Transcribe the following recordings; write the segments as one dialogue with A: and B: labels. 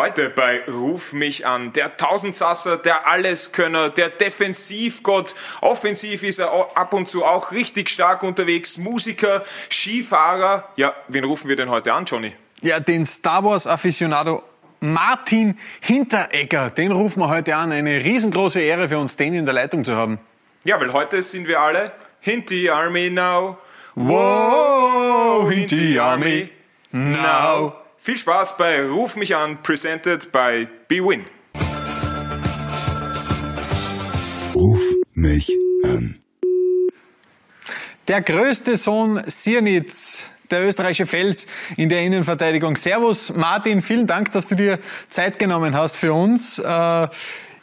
A: Heute bei Ruf mich an, der Tausendsasser, der Alleskönner, der Defensivgott. Offensiv ist er ab und zu auch richtig stark unterwegs. Musiker, Skifahrer. Ja, wen rufen wir denn heute an, Johnny?
B: Ja, den Star Wars Aficionado Martin Hinteregger. Den rufen wir heute an. Eine riesengroße Ehre für uns, den in der Leitung zu haben.
A: Ja, weil heute sind wir alle Hinti Army now. Wow, Hinti Army now. Viel Spaß bei Ruf mich an, presented by BWin.
C: Ruf mich an.
B: Der größte Sohn Sirnitz, der österreichische Fels in der Innenverteidigung. Servus Martin, vielen Dank, dass du dir Zeit genommen hast für uns. Äh,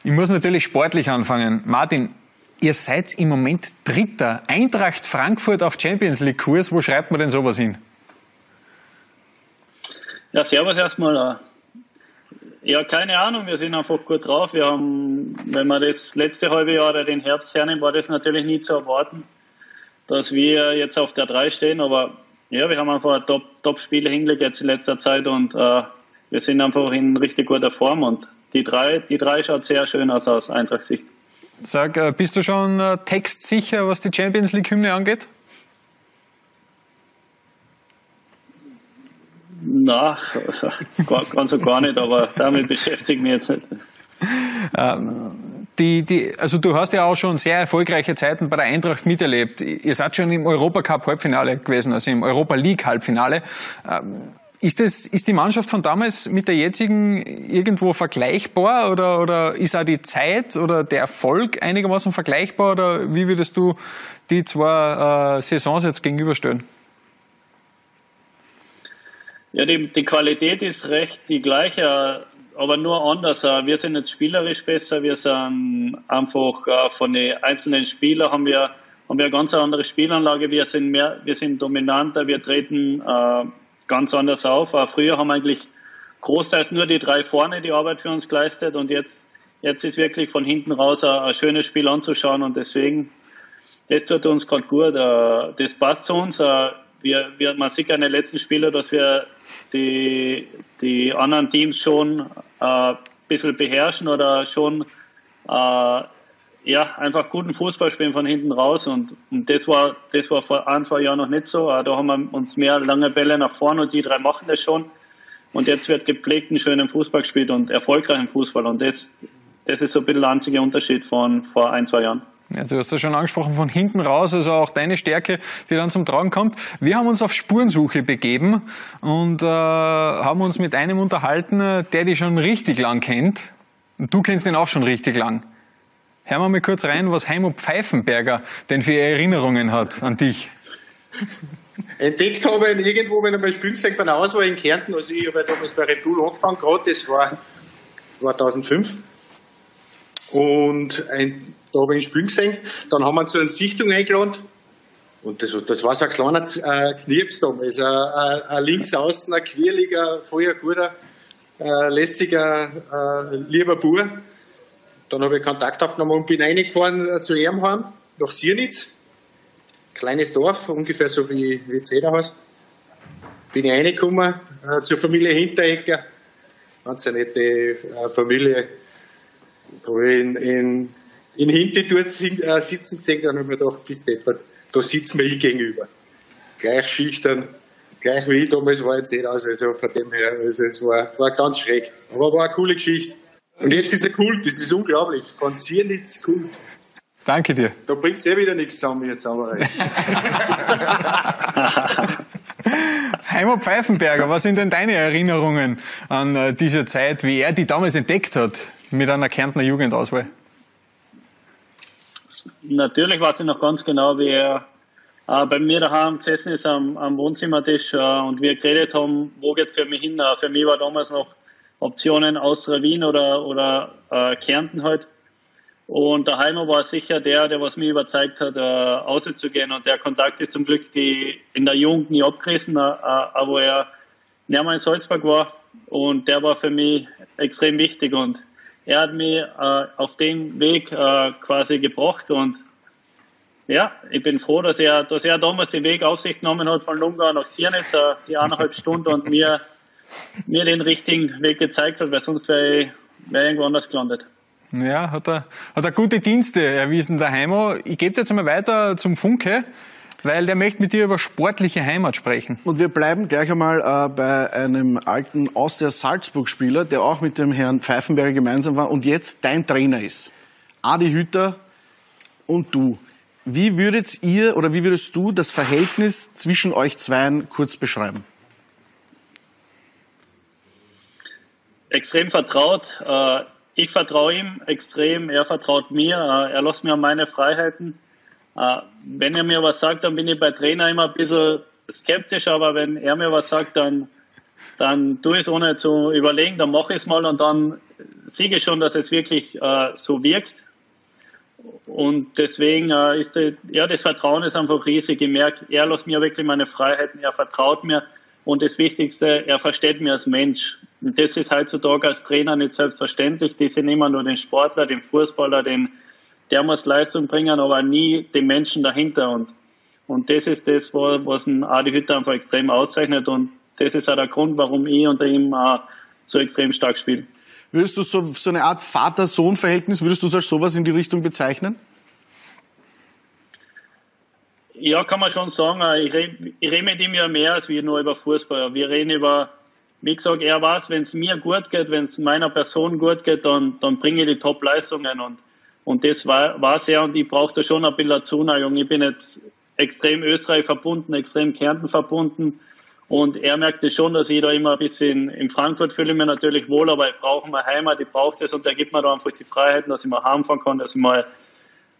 B: ich muss natürlich sportlich anfangen. Martin, ihr seid im Moment Dritter. Eintracht Frankfurt auf Champions League Kurs. Wo schreibt man denn sowas hin?
D: Ja, servus erstmal. Ja, keine Ahnung, wir sind einfach gut drauf. Wir haben, wenn man das letzte halbe Jahr oder den Herbst hernehmen, war das natürlich nie zu erwarten, dass wir jetzt auf der 3 stehen. Aber ja, wir haben einfach Top-Spiele Top hingelegt jetzt in letzter Zeit und äh, wir sind einfach in richtig guter Form und die 3, die drei schaut sehr schön aus aus Eintracht-Sicht.
B: Sag, äh, bist du schon äh, textsicher, was die Champions League-Hymne angeht?
D: Na, ganz und gar nicht, aber damit beschäftige ich mich jetzt nicht.
B: Ähm, die, die, also du hast ja auch schon sehr erfolgreiche Zeiten bei der Eintracht miterlebt. Ihr seid schon im Europacup Halbfinale gewesen, also im Europa League Halbfinale. Ähm, ist, das, ist die Mannschaft von damals mit der jetzigen irgendwo vergleichbar oder, oder ist auch die Zeit oder der Erfolg einigermaßen vergleichbar oder wie würdest du die zwei äh, Saisons jetzt gegenüberstellen?
D: Ja, die, die Qualität ist recht die gleiche, aber nur anders. Wir sind jetzt spielerisch besser, wir sind einfach äh, von den einzelnen Spielern haben wir, haben wir eine ganz andere Spielanlage, wir sind mehr, wir sind dominanter, wir treten äh, ganz anders auf. Äh, früher haben eigentlich großteils nur die drei vorne die Arbeit für uns geleistet und jetzt, jetzt ist wirklich von hinten raus ein, ein schönes Spiel anzuschauen und deswegen, das tut uns gerade gut. Das passt zu uns wir, wir, man sieht ja in den letzten Spielen, dass wir die, die anderen Teams schon äh, ein bisschen beherrschen oder schon äh, ja, einfach guten Fußball spielen von hinten raus. Und, und das, war, das war vor ein, zwei Jahren noch nicht so. Äh, da haben wir uns mehr lange Bälle nach vorne und die drei machen das schon. Und jetzt wird gepflegten, schönen Fußball gespielt und erfolgreichen Fußball. Und das, das ist so ein bisschen der einzige Unterschied von vor ein, zwei Jahren.
B: Ja, du hast ja schon angesprochen, von hinten raus, also auch deine Stärke, die dann zum Tragen kommt. Wir haben uns auf Spurensuche begeben und äh, haben uns mit einem unterhalten, der dich schon richtig lang kennt. Und du kennst ihn auch schon richtig lang. Hören wir mal kurz rein, was Heimo Pfeifenberger denn für Erinnerungen hat an dich.
E: Entdeckt habe ich ihn irgendwo, wenn er bei Spielzeug bei einer Auswahl in Kärnten, also ich habe damals bei Red Bull angefangen gerade, das war 2005. Und ein da habe ich ihn spielen gesehen. Dann haben wir zu einer Sichtung eingeladen. Und das, das war so ein kleiner äh, Knirps damals. Ein, ein, ein linksaußen, ein quirliger, voller guter, äh, lässiger, äh, lieber Bur. Dann habe ich Kontakt aufgenommen und bin reingefahren äh, zu ihrem Heim, nach Siernitz. Kleines Dorf, ungefähr so wie, wie Zederhaus. Bin ich reingekommen äh, zur Familie Hinteregger. Ganz eine nette äh, Familie. In, in in Hinti dort äh, sitzen gesehen, dann habe ich mir gedacht, bist du da sitzen wir ich gegenüber. Gleich schüchtern, gleich wie ich damals war, jetzt nicht aus, also von dem her, also es war, war ganz schräg. Aber war eine coole Geschichte. Und jetzt ist er Kult, das ist unglaublich. Von Ziernitz Kult.
B: Danke dir.
E: Da bringt es eh wieder nichts zusammen jetzt aber.
B: Heimo Pfeifenberger, was sind denn deine Erinnerungen an äh, diese Zeit, wie er die damals entdeckt hat mit einer Kärntner Jugendauswahl?
D: Natürlich weiß ich noch ganz genau, wie er äh, bei mir daheim gesessen ist am, am Wohnzimmertisch äh, und wir geredet haben, wo geht's für mich hin. Äh, für mich war damals noch Optionen Austria Wien oder, oder äh, Kärnten halt. Und der Heimer war sicher der, der was mir überzeugt hat, äh, auszugehen. Und der Kontakt ist zum Glück die, in der Jugend nie abgerissen, äh, äh, wo er näher mal in Salzburg war. Und der war für mich extrem wichtig. Und er hat mich äh, auf den Weg äh, quasi gebracht und ja, ich bin froh, dass er, dass er damals den Weg auf sich genommen hat von Lunga nach Siernitz, äh, die eineinhalb Stunden und mir mir den richtigen Weg gezeigt hat, weil sonst wäre ich, wär ich irgendwo anders gelandet.
B: Ja, hat er, hat er gute Dienste erwiesen, der Heimo. Ich gebe jetzt einmal weiter zum Funke, weil der möchte mit dir über sportliche Heimat sprechen.
F: Und wir bleiben gleich einmal äh, bei einem alten aus der Salzburg-Spieler, der auch mit dem Herrn Pfeifenberger gemeinsam war und jetzt dein Trainer ist. Adi Hütter und du. Wie würdet ihr oder wie würdest du das Verhältnis zwischen euch zweien kurz beschreiben?
D: Extrem vertraut. Äh, ich vertraue ihm extrem, er vertraut mir, äh, er lässt mir meine Freiheiten. Äh, wenn er mir was sagt, dann bin ich bei Trainer immer ein bisschen skeptisch, aber wenn er mir was sagt, dann, dann tue ich es ohne zu überlegen, dann mache ich es mal und dann sehe ich schon, dass es wirklich äh, so wirkt. Und deswegen äh, ist die, ja, das Vertrauen ist einfach riesig. Ich merke, er lässt mir wirklich meine Freiheiten, er vertraut mir. Und das Wichtigste, er versteht mich als Mensch. Und das ist heutzutage als Trainer nicht selbstverständlich. Die sehen immer nur den Sportler, den Fußballer, den, der muss Leistung bringen, aber nie den Menschen dahinter. Und, und das ist das, was ein Adi Hütter einfach extrem auszeichnet. Und das ist auch der Grund, warum ich unter ihm äh, so extrem stark spiele.
F: Würdest du so, so eine Art Vater-Sohn-Verhältnis, würdest du es als sowas in die Richtung bezeichnen?
D: Ja, kann man schon sagen. Ich rede, rede mit ihm ja mehr als wir nur über Fußball. Wir reden über, wie gesagt, er weiß, wenn es mir gut geht, wenn es meiner Person gut geht, dann, dann bringe ich die Top-Leistungen. Und, und das war, war er und ich brauchte schon ein bisschen Zuneigung. Ich bin jetzt extrem Österreich verbunden, extrem Kärnten verbunden. Und er merkte schon, dass ich da immer ein bisschen in Frankfurt fühle ich mich natürlich wohl, aber ich brauche meine Heimat, ich brauche das und er gibt mir da einfach die Freiheiten, dass ich mal heimfahren kann, dass ich mal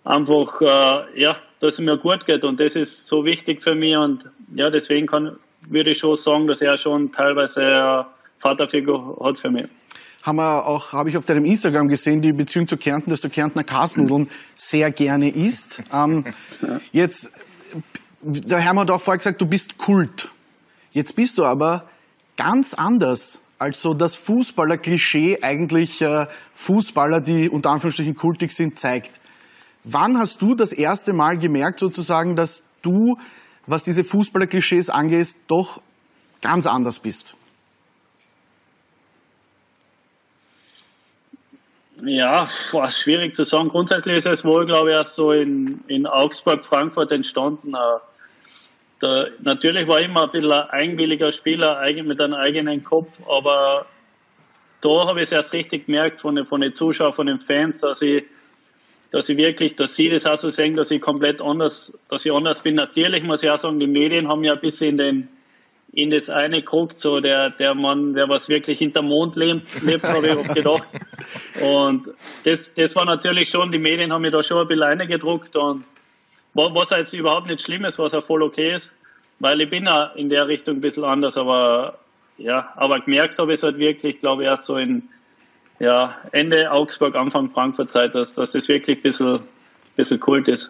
D: einfach, äh, ja, dass es mir gut geht. Und das ist so wichtig für mich. Und ja, deswegen kann, würde ich schon sagen, dass er schon teilweise eine Vaterfigur hat für mich.
F: Haben wir auch, habe ich auf deinem Instagram gesehen, die Beziehung zu Kärnten, dass du Kärntner Kasnudeln sehr gerne isst. Ähm, jetzt, der Herr hat auch vorher gesagt, du bist Kult. Jetzt bist du aber ganz anders als so das Fußballer-Klischee eigentlich äh, Fußballer, die unter Anführungsstrichen kultig sind, zeigt. Wann hast du das erste Mal gemerkt, sozusagen, dass du, was diese Fußballer-Klischees angeht, doch ganz anders bist?
D: Ja, boah, schwierig zu sagen. Grundsätzlich ist es wohl, glaube ich, erst so in, in Augsburg, Frankfurt entstanden. Äh, da, natürlich war ich immer ein bisschen ein eigenwilliger Spieler, mit einem eigenen Kopf, aber da habe ich es erst richtig gemerkt von den, von den Zuschauern, von den Fans, dass ich dass ich wirklich, dass sie das auch so sehen, dass ich komplett anders, dass ich anders bin. Natürlich muss ich auch sagen, die Medien haben ja ein bisschen in den, in das eine geguckt, so der, der Mann, der was wirklich hinter Mond lebt, lebt habe ich oft gedacht. Und das, das war natürlich schon, die Medien haben mir da schon ein bisschen reingedruckt und was jetzt überhaupt nicht schlimm ist, was auch voll okay ist, weil ich bin ja in der Richtung ein bisschen anders, aber ja, aber gemerkt habe ich es halt wirklich, glaube ich, erst so in, ja, Ende Augsburg, Anfang Frankfurt Zeit, dass, dass das wirklich ein bisschen, bisschen Kult ist.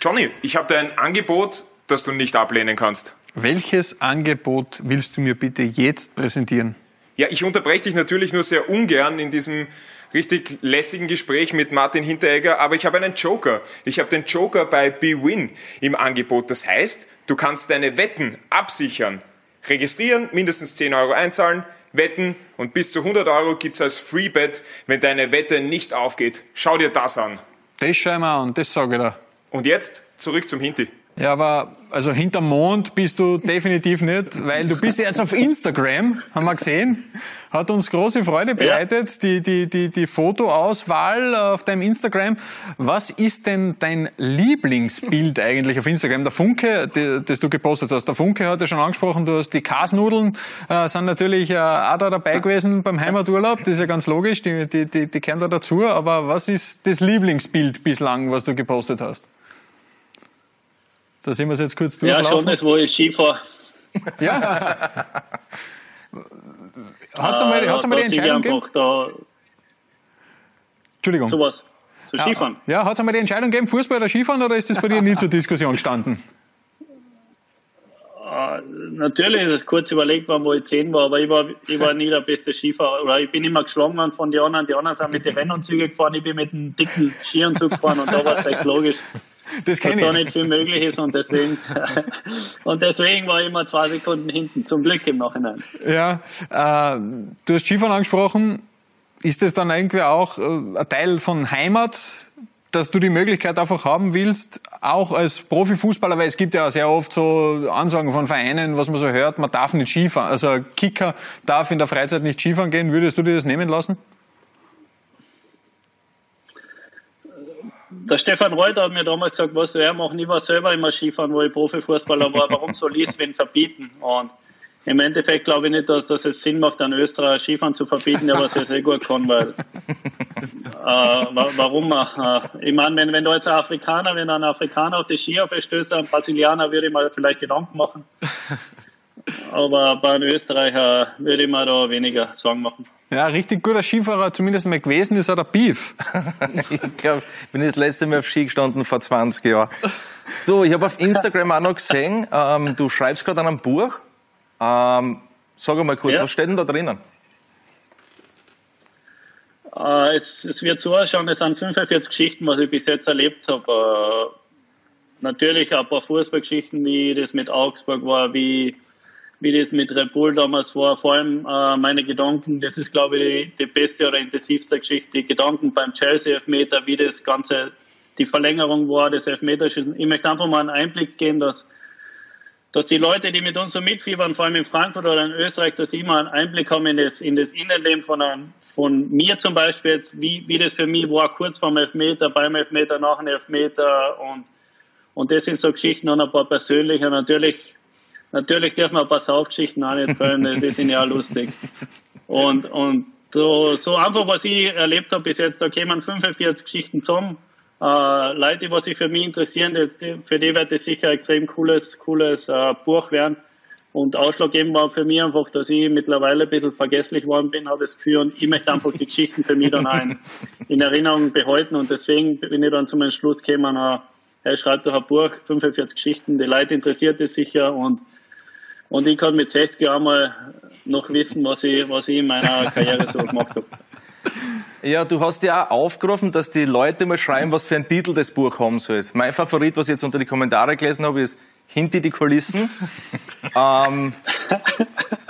A: Johnny, ich habe da ein Angebot, das du nicht ablehnen kannst.
B: Welches Angebot willst du mir bitte jetzt präsentieren?
A: Ja, ich unterbreche dich natürlich nur sehr ungern in diesem richtig lässigen Gespräch mit Martin Hinteregger, aber ich habe einen Joker. Ich habe den Joker bei BWin im Angebot. Das heißt, du kannst deine Wetten absichern. Registrieren, mindestens 10 Euro einzahlen, wetten und bis zu 100 Euro gibt's als Freebet, wenn deine Wette nicht aufgeht. Schau dir das an.
B: Das schau ich mir an, das sage ich dir.
A: Und jetzt zurück zum Hinti.
B: Ja, aber also hinterm Mond bist du definitiv nicht, weil du bist jetzt auf Instagram, haben wir gesehen. Hat uns große Freude bereitet, ja. die, die, die, die Fotoauswahl auf deinem Instagram. Was ist denn dein Lieblingsbild eigentlich auf Instagram? Der Funke, die, das du gepostet hast. Der Funke hat ja schon angesprochen, du hast die Kasnudeln, äh, sind natürlich äh, auch da dabei gewesen beim Heimaturlaub. Das ist ja ganz logisch, die, die, die, die kennen da dazu. Aber was ist das Lieblingsbild bislang, was du gepostet hast? Da sehen wir es jetzt kurz
D: durchlaufen. Ja, schon das, wo ich.
B: Ja. hat es einmal, hat's einmal die Entscheidung gegeben? Da Entschuldigung.
D: Sowas. Zu Skifahren.
B: Ja, hat es einmal die Entscheidung gegeben, Fußball oder Skifahren, oder ist das bei dir nie zur Diskussion gestanden?
D: Uh, natürlich ist es kurz überlegt worden, wo ich 10 war, aber ich war, ich war nie der beste Skifahrer. Oder ich bin immer geschlagen worden von den anderen. Die anderen sind mit den Rennanzügen gefahren, ich bin mit einem dicken Skianzug gefahren und da war es echt logisch.
B: Das kenne
D: da
B: ich.
D: nicht viel möglich ist und deswegen, und deswegen war ich immer zwei Sekunden hinten, zum Glück im Nachhinein.
B: Ja, äh, du hast Skifahren angesprochen. Ist das dann irgendwie auch äh, ein Teil von Heimat, dass du die Möglichkeit einfach haben willst, auch als Profifußballer, weil es gibt ja sehr oft so Ansagen von Vereinen, was man so hört, man darf nicht Skifahren. Also ein Kicker darf in der Freizeit nicht Skifahren gehen. Würdest du dir das nehmen lassen?
D: Der Stefan Reuter hat mir damals gesagt, was er macht, ich war selber immer Skifahren, wo ich Profifußballer war, warum soll ich es wen verbieten? Und im Endeffekt glaube ich nicht, dass, dass es Sinn macht, einen Österreicher Skifahren zu verbieten, der was er sehr gut kann, weil äh, warum? Äh, ich meine, wenn, wenn du jetzt ein Afrikaner, wenn ein Afrikaner auf die Skier verstößt, ein Brasilianer, würde ich mal vielleicht Gedanken machen. Aber bei einem Österreicher würde ich mir da weniger Sorgen machen.
B: Ja, richtig guter Skifahrer, zumindest mal gewesen ist er der Beef.
G: ich glaube, ich bin das letzte Mal auf Ski gestanden vor 20 Jahren. Du, ich habe auf Instagram auch noch gesehen, ähm, du schreibst gerade an einem Buch. Ähm, sag mal kurz,
D: Ja.
G: was steht denn da drinnen?
D: Äh, es, es wird so ausschauen, es sind 45 Geschichten, was ich bis jetzt erlebt habe. Äh, natürlich ein paar Fußballgeschichten, wie das mit Augsburg war, wie, wie das mit Red Bull damals war. Vor allem äh, meine Gedanken, das ist glaube ich die, die beste oder intensivste Geschichte, die Gedanken beim Chelsea-Elfmeter, wie das Ganze, die Verlängerung war, das Elfmeterschießen. Ich möchte einfach mal einen Einblick geben, dass dass die Leute, die mit uns so mitfiebern, vor allem in Frankfurt oder in Österreich, dass sie immer einen Einblick haben in das, in das Innenleben von, einem, von mir zum Beispiel jetzt, wie, wie das für mich war, kurz vorm Elfmeter, beim Elfmeter, nach dem Elfmeter und, und das sind so Geschichten und ein paar persönliche. Natürlich, natürlich dürfen wir ein paar Saufgeschichten auch nicht füllen, die sind ja auch lustig. Und, und so, so einfach, was ich erlebt habe bis jetzt, da kämen 45 Geschichten zusammen. Äh, Leute, die sich für mich interessieren, die, die, für die wird das sicher ein extrem cooles, cooles äh, Buch werden. Und ausschlaggebend war für mich einfach, dass ich mittlerweile ein bisschen vergesslich geworden bin, habe das Gefühl, und ich möchte einfach die Geschichten für mich dann auch in, in Erinnerung behalten. Und deswegen bin ich dann zum Entschluss gekommen, äh, er schreibt doch ein Buch, 45 Geschichten, die Leute interessiert es sicher und und ich kann mit 60 Jahren mal noch wissen, was ich, was ich in meiner Karriere so gemacht habe.
G: Ja, du hast ja auch aufgerufen, dass die Leute mal schreiben, was für ein Titel das Buch haben soll. Mein Favorit, was ich jetzt unter die Kommentare gelesen habe, ist Hinter die Kulissen. ähm,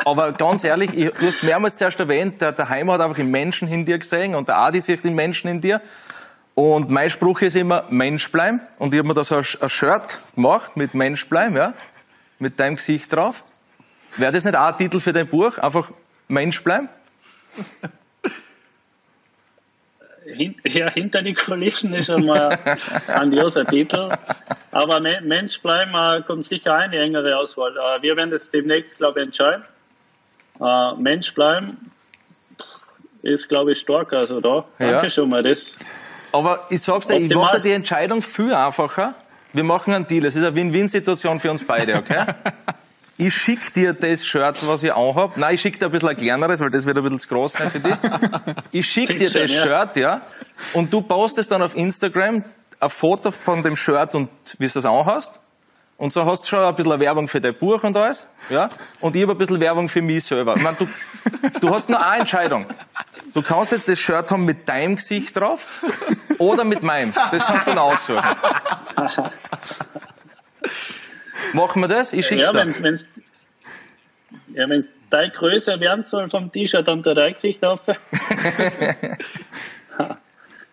G: aber ganz ehrlich, ich, du hast mehrmals zuerst erwähnt, der, der Heimer hat einfach den Menschen in dir gesehen und der Adi sieht den Menschen in dir. Und mein Spruch ist immer Mensch bleiben. Und ich habe mir da so ein, ein Shirt gemacht mit Mensch bleiben, ja, mit deinem Gesicht drauf. Wäre das nicht auch ein Titel für dein Buch? Einfach Mensch bleiben?
D: Ja, hinter die Kulissen ist schon mal ein grandioser Titel. Aber Me- Mensch bleiben äh, kommt sicher eine engere Auswahl. Äh, wir werden das demnächst, glaube ich, entscheiden. Äh, Mensch bleiben ist, glaube ich, stark. Also da,
G: Ja.
D: danke schon mal. Das,
G: Aber ich sag's dir, ich
D: Optimal.
G: mache dir die Entscheidung viel einfacher. Wir machen einen Deal. Es ist eine Win-Win-Situation für uns beide, okay? Ich schick dir das Shirt, was ich anhab. Nein, ich schick dir ein bisschen ein kleineres, weil das wird ein bisschen zu groß sein für dich. Ich schick dir das
D: schön,
G: Shirt, ja. Und du postest dann auf Instagram ein Foto von dem Shirt und wie du das anhast. Und so hast du schon ein bisschen Werbung für dein Buch und alles, ja. Und ich habe ein bisschen Werbung für mich selber. Ich mein, du, du hast nur eine Entscheidung. Du kannst jetzt das Shirt haben mit deinem Gesicht drauf oder mit meinem. Das kannst du dann aussuchen. Machen wir das? Ich schick's
D: ja, wenn wenn's, ja, wenn's deine Größe werden soll vom T-Shirt, dann dein Gesicht auf.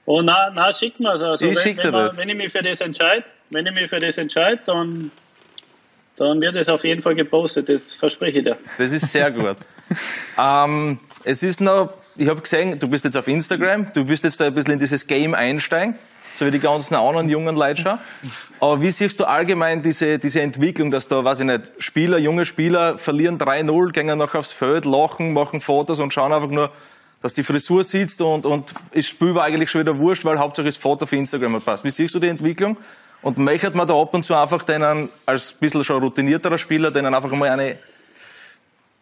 D: Oh, na, na, schick mir also, also
G: Ich
D: wenn,
G: schick
D: wenn, man-
G: das.
D: wenn ich mich für das entscheide, wenn ich mich für das entscheide, dann, dann wird es auf jeden Fall gepostet, das verspreche ich dir.
G: Das ist sehr gut. ähm, es ist noch, ich habe gesehen, du bist jetzt auf Instagram, du wirst jetzt da ein bisschen in dieses Game einsteigen, so wie die ganzen anderen jungen Leute schon. Aber wie siehst du allgemein diese, diese Entwicklung, dass da, weiß ich nicht, Spieler, junge Spieler verlieren 3-0, gehen noch aufs Feld, lachen, machen Fotos und schauen einfach nur, dass die Frisur sitzt und, und das Spiel war eigentlich schon wieder wurscht, weil Hauptsache das Foto für Instagram passt. Wie siehst du die Entwicklung? Und möchte man da ab und zu einfach denen, als ein bisschen schon routinierterer Spieler, denen einfach mal eine,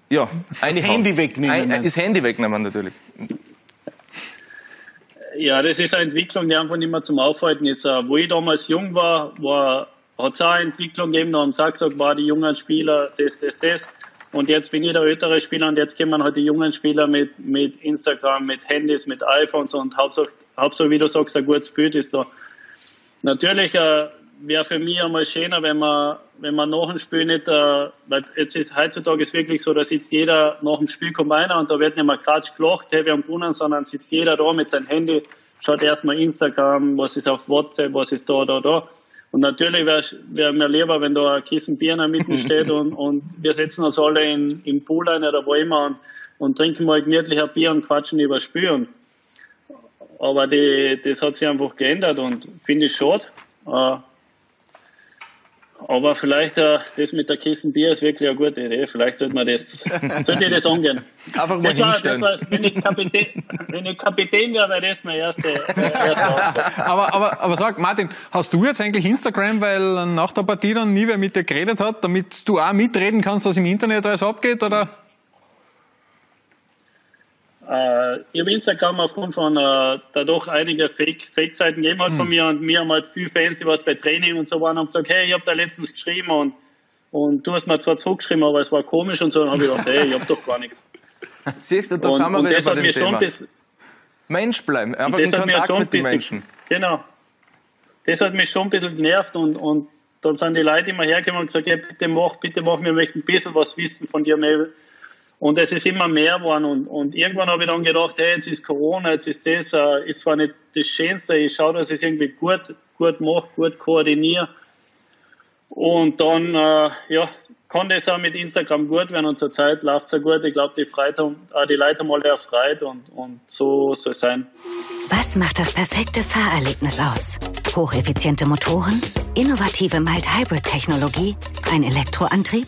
G: ja, eine
F: Handy wegnehmen,
G: Ein, das Handy wegnehmen, natürlich.
D: Ja, das ist eine Entwicklung, die einfach nicht mehr zum Aufhalten ist. Äh, Wo ich damals jung war, war hat es auch eine Entwicklung gegeben, da haben sie gesagt, war die jungen Spieler das, das, das. Und jetzt bin ich der ältere Spieler und jetzt kommen halt die jungen Spieler mit, mit Instagram, mit Handys, mit iPhones und Hauptsache, Hauptsache, wie du sagst, ein gutes Bild ist da. Natürlich, äh, wäre für mich einmal schöner, wenn man, wenn man nach dem Spiel nicht, äh, weil jetzt ist heutzutage ist wirklich so, da sitzt jeder nach dem Spiel kommt einer und da wird nicht mehr Kratsch gelacht, hey, wir haben gewonnen, sondern sitzt jeder da mit seinem Handy, schaut erstmal Instagram, was ist auf WhatsApp, was ist da, da, da. Und natürlich wäre wär mir lieber, wenn da ein Kissen Bier in der Mitte steht und, und wir setzen uns alle in, im Pool ein oder wo immer und, und trinken mal gemütlich ein Bier und quatschen über. Und, aber die, das hat sich einfach geändert und finde ich schade. Äh, aber vielleicht äh, das mit der Kissen Bier ist wirklich eine gute Idee. Vielleicht sollte man das, sollte ich das angehen.
G: Einfach mal
D: Das war,
G: hinstellen.
D: das war, wenn ich Kapitän, wenn ich Kapitän wäre, wäre das mein erste, äh, erste.
B: Aber, aber, aber sag, Martin, hast du jetzt eigentlich Instagram, weil nach der Partie dann nie wer mit dir geredet hat, damit du auch mitreden kannst, was im Internet alles abgeht, oder?
D: Äh, ich habe Instagram aufgrund von äh, da doch einige Fake- Fake-Seiten gegeben hat von mir und mir haben halt viele Fans, die was bei Training und so waren, haben gesagt, hey, ich habe da letztens geschrieben und, und du hast mir zwar zurückgeschrieben, aber es war komisch und so, dann habe ich gedacht, hey, ich habe doch gar nichts.
G: Siehst du, da
D: und,
G: sind wir
D: und
G: wieder
D: das
G: bei dem Thema.
D: das,
G: Mensch bleiben, einfach
D: das
G: in Kontakt mit den Menschen.
D: genau, das hat mich schon ein bisschen genervt und, und dann sind die Leute immer hergekommen und gesagt, ja, bitte mach, bitte mach, wir möchten ein bisschen was wissen von dir, Mel. Und es ist immer mehr geworden und, und irgendwann habe ich dann gedacht, hey, jetzt ist Corona, jetzt ist das, äh, ist zwar nicht das Schönste, ich schaue, dass ich es irgendwie gut, gut mache, gut koordiniere. Und dann, äh, ja, kann das auch mit Instagram gut werden und zurzeit läuft es ja gut. Ich glaube, die, haben- äh, die Leute haben alle erfreut und, und so soll es sein.
H: Was macht das perfekte Fahrerlebnis aus? Hocheffiziente Motoren, innovative Mild-Hybrid-Technologie, ein Elektroantrieb?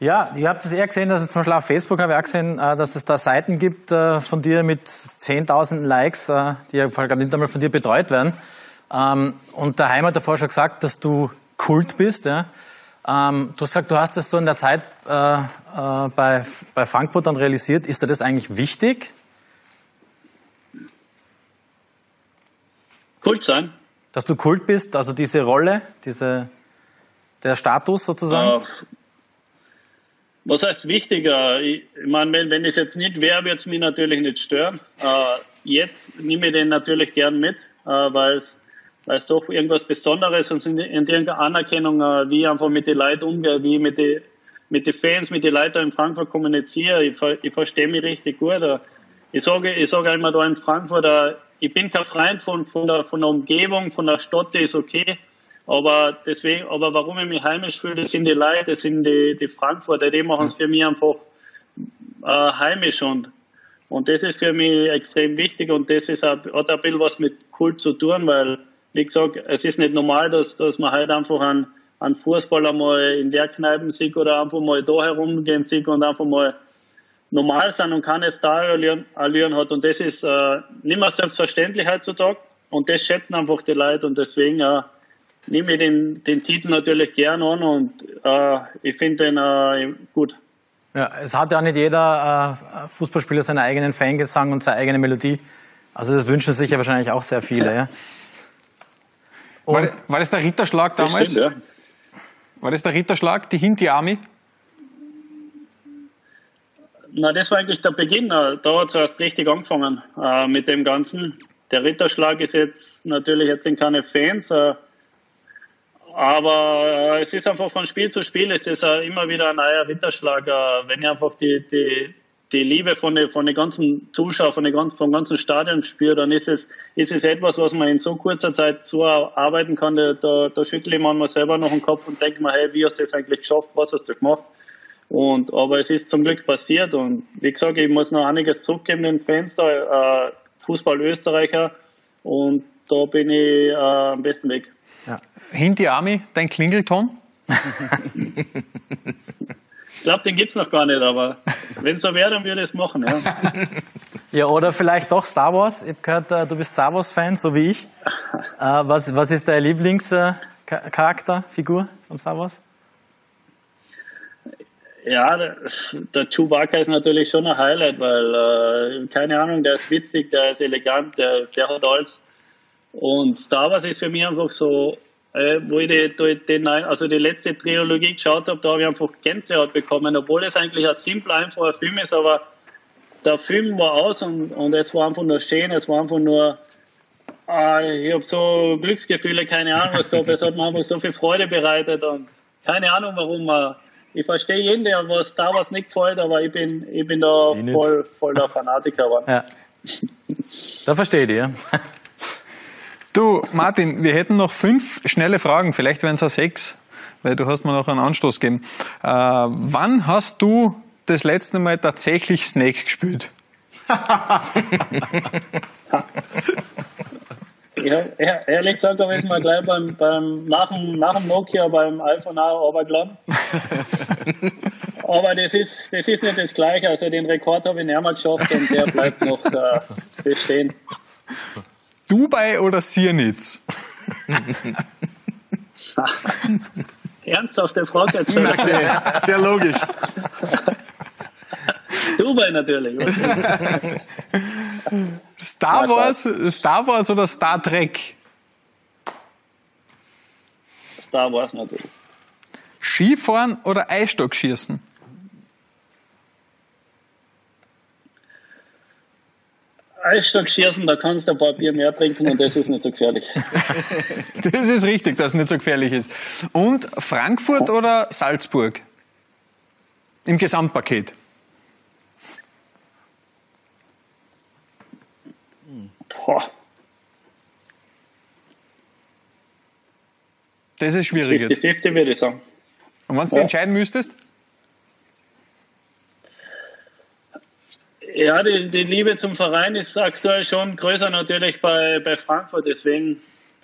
I: Ja, ich habe das eher gesehen, dass es zum Beispiel auf Facebook habe ich auch gesehen, äh, dass es da Seiten gibt äh, von dir mit zehntausenden Likes, äh, die ja vor allem nicht einmal von dir betreut werden. Ähm, Und der Heim hat davor schon gesagt, dass du Kult bist. Ja? Ähm, Du hast gesagt, du hast das so in der Zeit bei, bei Frankfurt dann realisiert. Ist dir das eigentlich wichtig?
D: Kult sein.
I: Dass du Kult bist, also diese Rolle, diese, der Status sozusagen?
D: Äh, was heißt wichtiger? Ich, meine, wenn, wenn es jetzt nicht wäre, würde es mich natürlich nicht stören. Äh, jetzt nehme ich den natürlich gern mit, äh, weil es weil es doch irgendwas Besonderes und in irgendeiner Anerkennung, äh, wie ich einfach mit den Leuten umgehe, wie ich mit den mit den Fans, mit den Leuten in Frankfurt kommuniziere. Ich, ich verstehe mich richtig gut. Äh, Ich sage, ich sage immer da in Frankfurt, äh, ich bin kein Freund von, von, der, von der Umgebung, von der Stadt, die ist okay. Aber deswegen, aber warum ich mich heimisch fühle, das sind die Leute, das sind die, die Frankfurter, die machen es für mich einfach äh, heimisch und, und das ist für mich extrem wichtig und das ist auch, hat ein bisschen was mit Kult zu tun, weil, wie gesagt, es ist nicht normal, dass, dass man halt einfach an, an Fußball einmal in der Kneipen sieht oder einfach mal da herumgehen sieht und einfach mal normal sein und keine Star-Allüren hat. Und das ist äh, nicht mehr selbstverständlich heutzutage und das schätzen einfach die Leute und deswegen äh, nehme ich den, den Titel natürlich gern an und äh, ich finde den äh, gut.
I: Ja, es hat ja nicht jeder äh, Fußballspieler seinen eigenen Fangesang und seine eigene Melodie. Also das wünschen sich ja wahrscheinlich auch sehr viele. Ja.
B: War, war das der Ritterschlag
D: Das
B: damals?
D: stimmt, ja.
B: War das der Ritterschlag, die Hinti Army?
D: Na, das war eigentlich der Beginn. Äh, Da hat es erst richtig angefangen äh, mit dem Ganzen. Der Ritterschlag ist jetzt natürlich, jetzt sind keine Fans, äh, aber äh, es ist einfach von Spiel zu Spiel, es ist immer wieder ein neuer Ritterschlag. Äh, wenn ich einfach die, die, die Liebe von den, von den ganzen Zuschauern, von den ganzen, vom ganzen Stadion spüre, dann ist es, ist es etwas, was man in so kurzer Zeit so arbeiten kann. Da, da, da schüttle ich manchmal selber noch den Kopf und denke mir, hey, wie hast du das eigentlich geschafft? Was hast du gemacht? Und, aber es ist zum Glück passiert und wie gesagt, ich muss noch einiges zurückgeben den Fans da, äh, Fußball Österreicher und da bin ich äh, am besten Weg.
B: Hinti Army, dein Klingelton?
D: Ich glaube, den gibt's noch gar nicht, aber wenn so wäre, dann würde ich es machen. Ja.
I: ja, oder vielleicht doch Star Wars. Ich habe gehört, äh, du bist Star Wars-Fan, so wie ich. Äh, was, was ist dein Lieblingscharakter, Figur von Star Wars?
D: Ja, der, der Chewbacca ist natürlich schon ein Highlight, weil, äh, keine Ahnung, der ist witzig, der ist elegant, der, der hat alles. Und Star Wars ist für mich einfach so, äh, wo ich die, die, den, also die letzte Trilogie geschaut habe, da habe ich einfach Gänsehaut bekommen, obwohl es eigentlich ein simpler, einfacher Film ist, aber der Film war aus und, und es war einfach nur schön, es war einfach nur, äh, ich habe so Glücksgefühle, keine Ahnung was gehabt, es hat mir einfach so viel Freude bereitet und keine Ahnung warum man ich verstehe jeden, der was Star Wars nicht gefällt, aber ich bin, ich bin da ich voll, voll der Fanatiker geworden. Ja.
I: Da verstehe ich dich, ja.
B: Du, Martin, wir hätten noch fünf schnelle Fragen, vielleicht wären es auch sechs, weil du hast mir noch einen Anstoß gegeben. Äh, wann hast du das letzte Mal tatsächlich Snake gespielt?
D: Ja, ehrlich gesagt habe ich es mal gleich beim, beim, nach, dem, nach dem Nokia beim iPhone auch runtergeladen. Aber das ist, das ist nicht das Gleiche. Also den Rekord habe ich nicht mehr geschafft und der bleibt noch äh, bestehen.
B: Dubai oder Siernitz?
D: Ernsthafte Frage jetzt.
B: Okay, sehr logisch.
D: Dubai natürlich.
B: Star Wars, Star Wars oder Star Trek?
D: Star Wars natürlich.
B: Skifahren oder Eisstockschießen?
D: Eisstockschießen, da kannst du ein paar Bier mehr trinken und das ist nicht so gefährlich.
B: das ist richtig, dass es nicht so gefährlich ist. Und Frankfurt oder Salzburg? Im Gesamtpaket. Boah. Das ist schwierig 50,
D: jetzt. 50 würde ich sagen.
B: Und wenn du ja. entscheiden müsstest?
D: Ja, die, die, Liebe zum Verein ist aktuell schon größer natürlich bei, bei Frankfurt, deswegen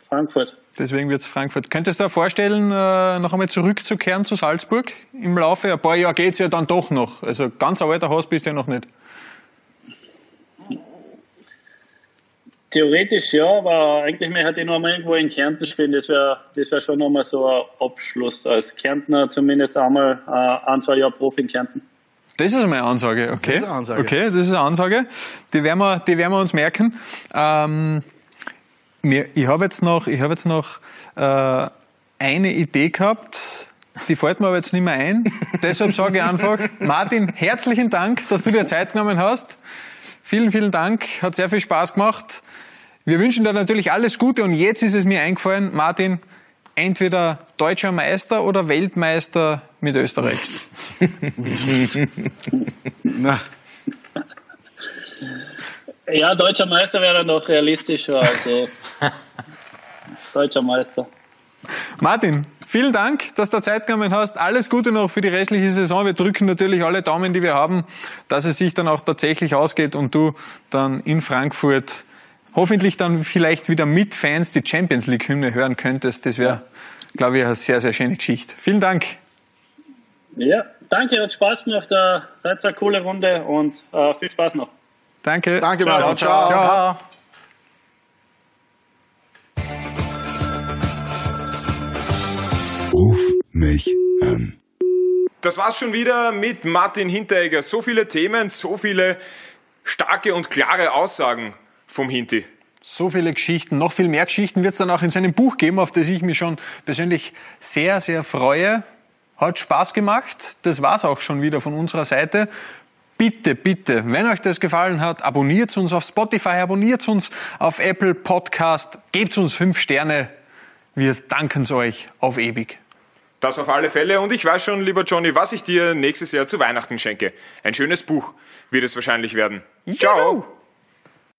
D: Frankfurt.
B: Deswegen wird es Frankfurt. Könntest du dir vorstellen, äh, noch einmal zurückzukehren zu Salzburg? Im Laufe ein paar Jahre geht es ja dann doch noch. Also ganz ein alter Haus bist du ja noch nicht.
D: Theoretisch ja, aber eigentlich möchte ich noch mal irgendwo in Kärnten spielen. Das wäre das wär schon nochmal so ein Abschluss. Als Kärntner zumindest einmal äh, ein, zwei Jahre Profi in Kärnten.
B: Das ist eine Ansage, okay. Das ist eine Ansage. Okay, das ist eine Ansage. Die werden wir, die werden wir uns merken. Ähm, ich habe jetzt noch, ich habe jetzt noch äh, eine Idee gehabt. Die fällt mir aber jetzt nicht mehr ein. Deshalb sage ich einfach, Martin, herzlichen Dank, dass du dir Zeit genommen hast. Vielen, vielen Dank. Hat sehr viel Spaß gemacht. Wir wünschen dir natürlich alles Gute und jetzt ist es mir eingefallen, Martin, entweder deutscher Meister oder Weltmeister mit Österreich.
D: Ja, deutscher Meister wäre dann noch realistischer. Also deutscher Meister.
B: Martin, vielen Dank, dass du Zeit genommen hast. Alles Gute noch für die restliche Saison. Wir drücken natürlich alle Daumen, die wir haben, dass es sich dann auch tatsächlich ausgeht und du dann in Frankfurt hoffentlich dann vielleicht wieder mit Fans die Champions League Hymne hören könntest. Das wäre, glaube ich, eine sehr, sehr schöne Geschichte. Vielen Dank.
D: Ja, danke, hat Spaß gemacht. Äh, seid eine coole Runde und äh, viel Spaß noch.
B: Danke.
F: Danke, Martin. ciao. ciao. ciao.
C: Ruf mich an.
A: Das war's schon wieder mit Martin Hinteregger. So viele Themen, so viele starke und klare Aussagen vom Hinti.
B: So viele Geschichten, noch viel mehr Geschichten wird es dann auch in seinem Buch geben, auf das ich mich schon persönlich sehr, sehr freue. Hat Spaß gemacht. Das war's auch schon wieder von unserer Seite. Bitte, bitte, wenn euch das gefallen hat, abonniert uns auf Spotify, abonniert uns auf Apple Podcast, gebt uns fünf Sterne. Wir danken es euch auf ewig.
A: Das auf alle Fälle. Und ich weiß schon, lieber Johnny, was ich dir nächstes Jahr zu Weihnachten schenke. Ein schönes Buch wird es wahrscheinlich werden. Ciao!